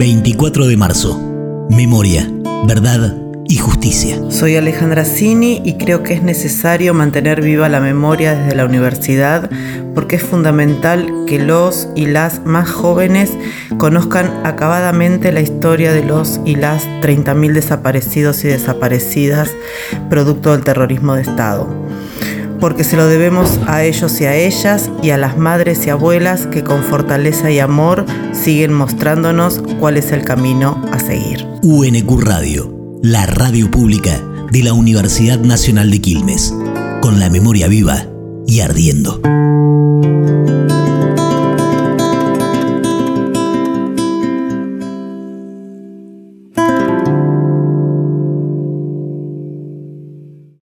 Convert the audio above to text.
24 de marzo. Memoria, verdad y justicia. Soy Alejandra Cini y creo que es necesario mantener viva la memoria desde la universidad porque es fundamental que los y las más jóvenes conozcan acabadamente la historia de los y las 30.000 desaparecidos y desaparecidas producto del terrorismo de Estado porque se lo debemos a ellos y a ellas y a las madres y abuelas que con fortaleza y amor siguen mostrándonos cuál es el camino a seguir. UNQ Radio, la radio pública de la Universidad Nacional de Quilmes, con la memoria viva y ardiendo.